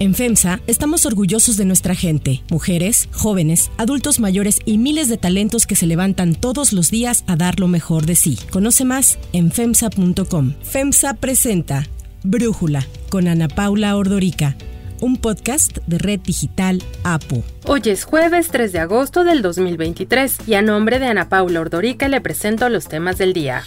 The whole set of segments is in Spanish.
En FEMSA estamos orgullosos de nuestra gente, mujeres, jóvenes, adultos mayores y miles de talentos que se levantan todos los días a dar lo mejor de sí. Conoce más en FEMSA.com. FEMSA presenta Brújula con Ana Paula Ordorica un podcast de Red Digital APO. Hoy es jueves 3 de agosto del 2023 y a nombre de Ana Paula Ordorica le presento los temas del día.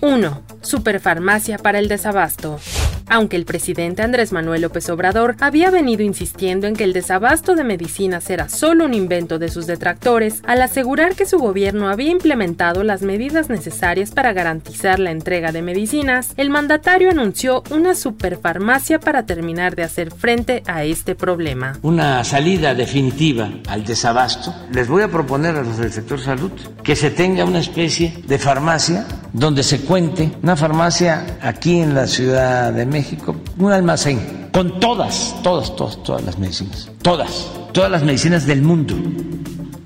1. Superfarmacia para el desabasto. Aunque el presidente Andrés Manuel López Obrador había venido insistiendo en que el desabasto de medicinas era solo un invento de sus detractores, al asegurar que su gobierno había implementado las medidas necesarias para garantizar la entrega de medicinas, el mandatario anunció una superfarmacia para terminar de hacer frente a este problema. Una salida definitiva al desabasto. Les voy a proponer a los del sector salud que se tenga una especie de farmacia donde se cuente, una farmacia aquí en la Ciudad de México, un almacén. Con todas, todas, todas, todas las medicinas, todas, todas las medicinas del mundo,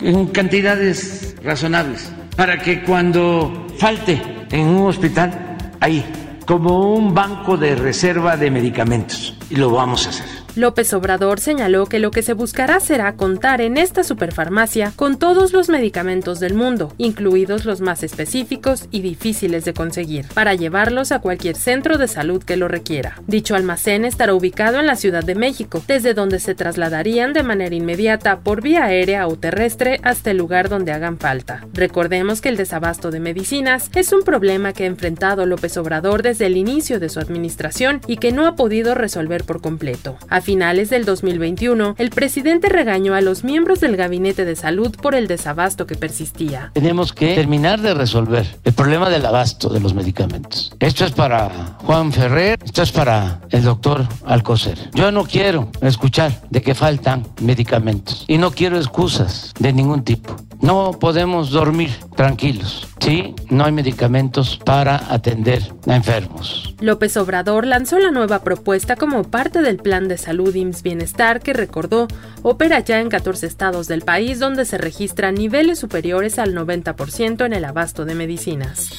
en cantidades razonables, para que cuando falte en un hospital, ahí, como un banco de reserva de medicamentos, y lo vamos a hacer. López Obrador señaló que lo que se buscará será contar en esta superfarmacia con todos los medicamentos del mundo, incluidos los más específicos y difíciles de conseguir, para llevarlos a cualquier centro de salud que lo requiera. Dicho almacén estará ubicado en la Ciudad de México, desde donde se trasladarían de manera inmediata por vía aérea o terrestre hasta el lugar donde hagan falta. Recordemos que el desabasto de medicinas es un problema que ha enfrentado López Obrador desde el inicio de su administración y que no ha podido resolver por completo. A finales del 2021, el presidente regañó a los miembros del Gabinete de Salud por el desabasto que persistía. Tenemos que terminar de resolver el problema del abasto de los medicamentos. Esto es para Juan Ferrer, esto es para el doctor Alcocer. Yo no quiero escuchar de que faltan medicamentos y no quiero excusas de ningún tipo. No podemos dormir tranquilos. Sí, no hay medicamentos para atender a enfermos. López Obrador lanzó la nueva propuesta como parte del plan de salud IMSS Bienestar que recordó opera ya en 14 estados del país donde se registran niveles superiores al 90% en el abasto de medicinas.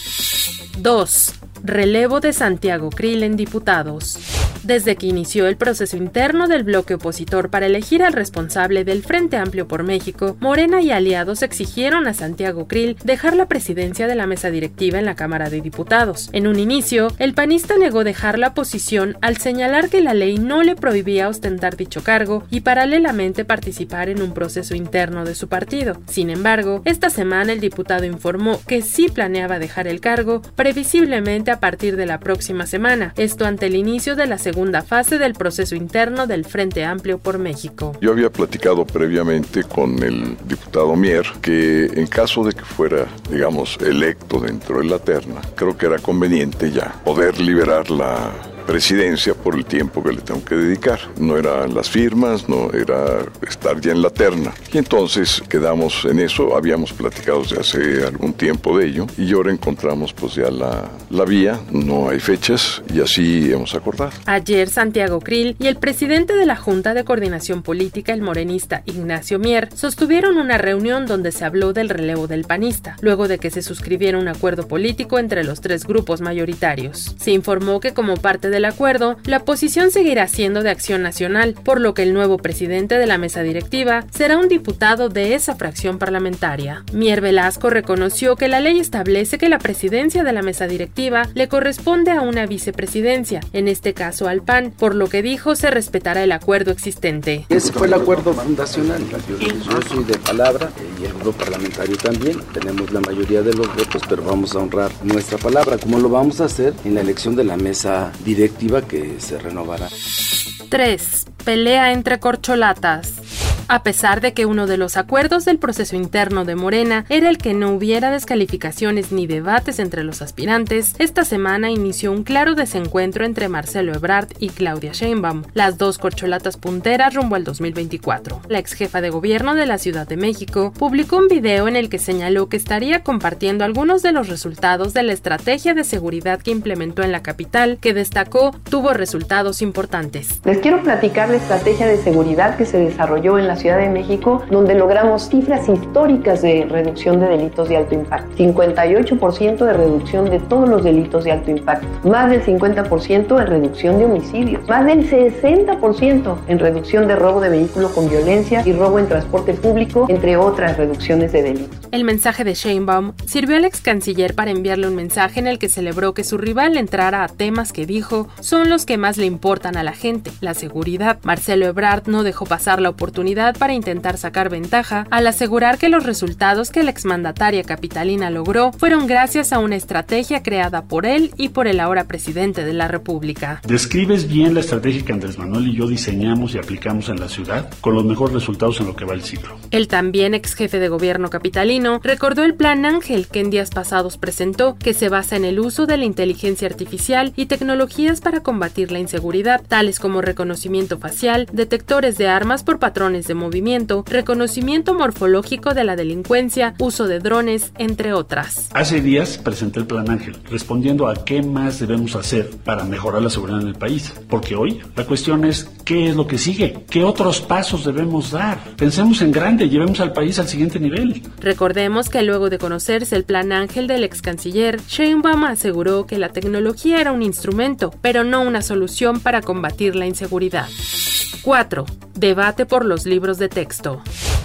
2. Relevo de Santiago Krill en diputados. Desde que inició el proceso interno del bloque opositor para elegir al responsable del Frente Amplio por México, Morena y aliados exigieron a Santiago Krill dejar la presidencia de la mesa directiva en la Cámara de Diputados. En un inicio, el panista negó dejar la posición al señalar que la ley no le prohibía ostentar dicho cargo y paralelamente participar en un proceso interno de su partido. Sin embargo, esta semana el diputado informó que sí planeaba dejar el cargo, previsiblemente a partir de la próxima semana, esto ante el inicio de la segunda fase del proceso interno del Frente Amplio por México. Yo había platicado previamente con el diputado Mier que en caso de que fuera, digamos, electo dentro de la terna, creo que era conveniente ya poder liberar la presidencia por el tiempo que le tengo que dedicar. No eran las firmas, no era estar ya en la terna. Y entonces quedamos en eso, habíamos platicado desde hace algún tiempo de ello y ahora encontramos pues ya la, la vía, no hay fechas y así hemos acordado. Ayer Santiago Krill y el presidente de la Junta de Coordinación Política, el morenista Ignacio Mier, sostuvieron una reunión donde se habló del relevo del panista, luego de que se suscribiera un acuerdo político entre los tres grupos mayoritarios. Se informó que como parte del acuerdo, la posición seguirá siendo de acción nacional, por lo que el nuevo presidente de la mesa directiva será un diputado de esa fracción parlamentaria. Mier Velasco reconoció que la ley establece que la presidencia de la mesa directiva le corresponde a una vicepresidencia, en este caso al PAN, por lo que dijo se respetará el acuerdo existente. Ese fue el acuerdo fundacional. Yo, soy de palabra y el grupo parlamentario también. Tenemos la mayoría de los votos, pero vamos a honrar nuestra palabra, como lo vamos a hacer en la elección de la mesa directiva directiva que se renovará. 3. Pelea entre corcholatas. A pesar de que uno de los acuerdos del proceso interno de Morena era el que no hubiera descalificaciones ni debates entre los aspirantes, esta semana inició un claro desencuentro entre Marcelo Ebrard y Claudia Sheinbaum, las dos corcholatas punteras rumbo al 2024. La ex jefa de gobierno de la Ciudad de México publicó un video en el que señaló que estaría compartiendo algunos de los resultados de la estrategia de seguridad que implementó en la capital, que destacó tuvo resultados importantes. Les quiero platicar la estrategia de seguridad que se desarrolló en la Ciudad de México, donde logramos cifras históricas de reducción de delitos de alto impacto. 58% de reducción de todos los delitos de alto impacto, más del 50% en reducción de homicidios, más del 60% en reducción de robo de vehículo con violencia y robo en transporte público, entre otras reducciones de delitos. El mensaje de Sheinbaum sirvió al ex canciller para enviarle un mensaje en el que celebró que su rival entrara a temas que dijo son los que más le importan a la gente, la seguridad. Marcelo Ebrard no dejó pasar la oportunidad para intentar sacar ventaja al asegurar que los resultados que la exmandataria capitalina logró fueron gracias a una estrategia creada por él y por el ahora presidente de la República. Describes bien la estrategia que Andrés Manuel y yo diseñamos y aplicamos en la ciudad con los mejores resultados en lo que va el ciclo. El también ex jefe de gobierno capitalino recordó el plan Ángel que en días pasados presentó, que se basa en el uso de la inteligencia artificial y tecnologías para combatir la inseguridad, tales como reconocimiento facial, detectores de armas por patrones de movimiento, reconocimiento morfológico de la delincuencia, uso de drones, entre otras. Hace días presenté el Plan Ángel, respondiendo a qué más debemos hacer para mejorar la seguridad en el país. Porque hoy la cuestión es qué es lo que sigue, qué otros pasos debemos dar. Pensemos en grande, llevemos al país al siguiente nivel. Recordemos que luego de conocerse el Plan Ángel del ex canciller, Sheinbaum aseguró que la tecnología era un instrumento, pero no una solución para combatir la inseguridad. 4. Debate por los libros de texto.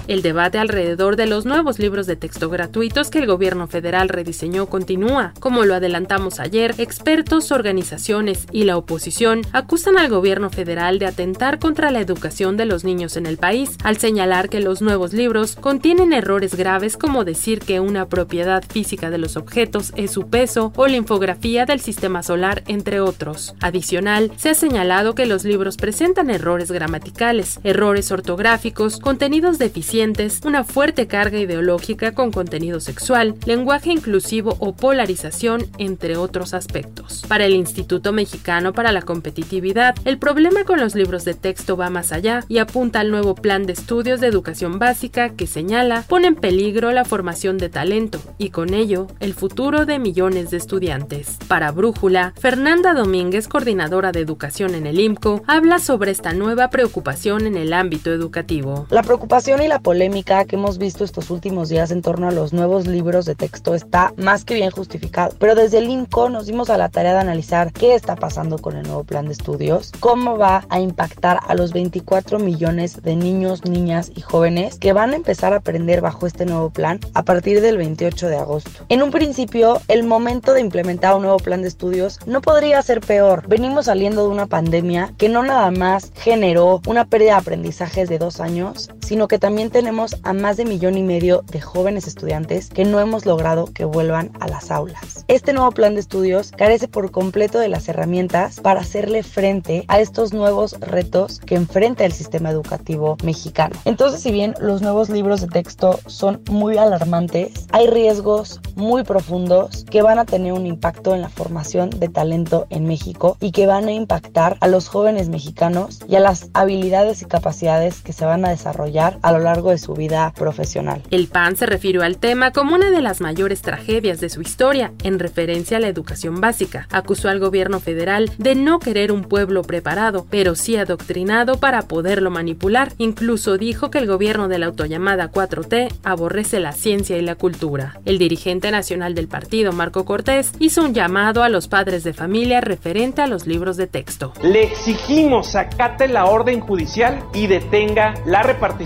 El debate alrededor de los nuevos libros de texto gratuitos que el gobierno federal rediseñó continúa. Como lo adelantamos ayer, expertos, organizaciones y la oposición acusan al gobierno federal de atentar contra la educación de los niños en el país, al señalar que los nuevos libros contienen errores graves como decir que una propiedad física de los objetos es su peso o la infografía del sistema solar, entre otros. Adicional, se ha señalado que los libros presentan errores gramaticales, errores ortográficos, contenidos deficientes una fuerte carga ideológica con contenido sexual, lenguaje inclusivo o polarización, entre otros aspectos. Para el Instituto Mexicano para la Competitividad, el problema con los libros de texto va más allá y apunta al nuevo plan de estudios de educación básica que señala pone en peligro la formación de talento y con ello el futuro de millones de estudiantes. Para Brújula, Fernanda Domínguez, coordinadora de educación en el IMCO, habla sobre esta nueva preocupación en el ámbito educativo. La preocupación y la polémica que hemos visto estos últimos días en torno a los nuevos libros de texto está más que bien justificado. Pero desde el INCO nos dimos a la tarea de analizar qué está pasando con el nuevo plan de estudios, cómo va a impactar a los 24 millones de niños, niñas y jóvenes que van a empezar a aprender bajo este nuevo plan a partir del 28 de agosto. En un principio, el momento de implementar un nuevo plan de estudios no podría ser peor. Venimos saliendo de una pandemia que no nada más generó una pérdida de aprendizajes de dos años, sino que también tenemos a más de millón y medio de jóvenes estudiantes que no hemos logrado que vuelvan a las aulas. Este nuevo plan de estudios carece por completo de las herramientas para hacerle frente a estos nuevos retos que enfrenta el sistema educativo mexicano. Entonces, si bien los nuevos libros de texto son muy alarmantes, hay riesgos muy profundos que van a tener un impacto en la formación de talento en México y que van a impactar a los jóvenes mexicanos y a las habilidades y capacidades que se van a desarrollar a lo largo de su vida profesional. El PAN se refirió al tema como una de las mayores tragedias de su historia, en referencia a la educación básica. Acusó al gobierno federal de no querer un pueblo preparado, pero sí adoctrinado para poderlo manipular. Incluso dijo que el gobierno de la autollamada 4T aborrece la ciencia y la cultura. El dirigente nacional del partido, Marco Cortés, hizo un llamado a los padres de familia referente a los libros de texto. Le exigimos acate la orden judicial y detenga la repartición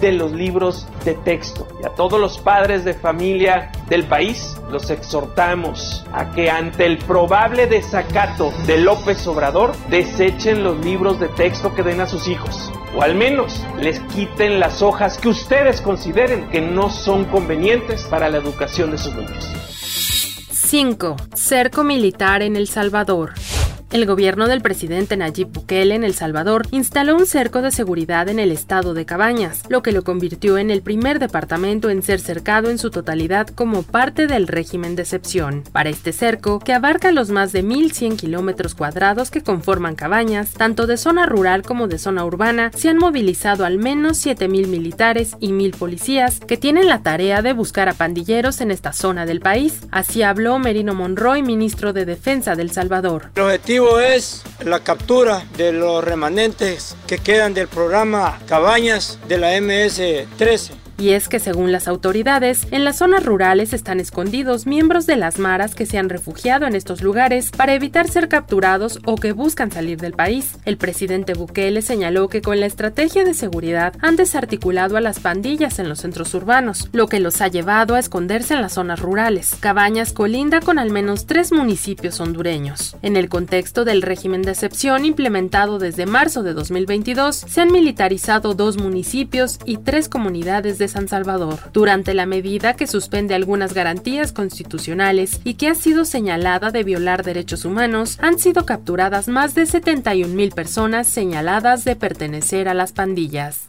de los libros de texto. Y a todos los padres de familia del país los exhortamos a que ante el probable desacato de López Obrador desechen los libros de texto que den a sus hijos. O al menos les quiten las hojas que ustedes consideren que no son convenientes para la educación de sus niños. 5. Cerco militar en El Salvador. El gobierno del presidente Nayib Bukele en El Salvador instaló un cerco de seguridad en el estado de Cabañas, lo que lo convirtió en el primer departamento en ser cercado en su totalidad como parte del régimen de excepción. Para este cerco, que abarca los más de 1.100 kilómetros cuadrados que conforman Cabañas, tanto de zona rural como de zona urbana, se han movilizado al menos 7.000 militares y 1.000 policías que tienen la tarea de buscar a pandilleros en esta zona del país. Así habló Merino Monroy, ministro de Defensa del Salvador. Objetivo es la captura de los remanentes que quedan del programa Cabañas de la MS-13 y es que según las autoridades, en las zonas rurales están escondidos miembros de las maras que se han refugiado en estos lugares para evitar ser capturados o que buscan salir del país. El presidente Bukele señaló que con la estrategia de seguridad han desarticulado a las pandillas en los centros urbanos, lo que los ha llevado a esconderse en las zonas rurales. Cabañas colinda con al menos tres municipios hondureños. En el contexto del régimen de excepción implementado desde marzo de 2022, se han militarizado dos municipios y tres comunidades de San Salvador, durante la medida que suspende algunas garantías constitucionales y que ha sido señalada de violar derechos humanos, han sido capturadas más de 71 mil personas señaladas de pertenecer a las pandillas.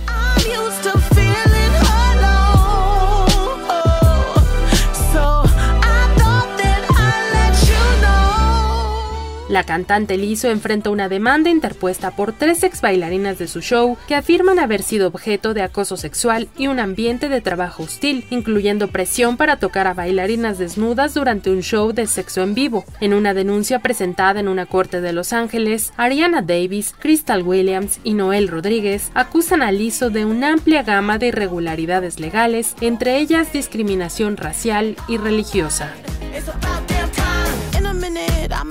La cantante Lizzo enfrenta una demanda interpuesta por tres ex bailarinas de su show que afirman haber sido objeto de acoso sexual y un ambiente de trabajo hostil, incluyendo presión para tocar a bailarinas desnudas durante un show de sexo en vivo. En una denuncia presentada en una corte de Los Ángeles, Ariana Davis, Crystal Williams y Noel Rodríguez acusan a Lizzo de una amplia gama de irregularidades legales, entre ellas discriminación racial y religiosa.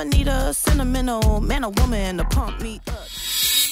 I'ma need a sentimental man or woman to pump me up.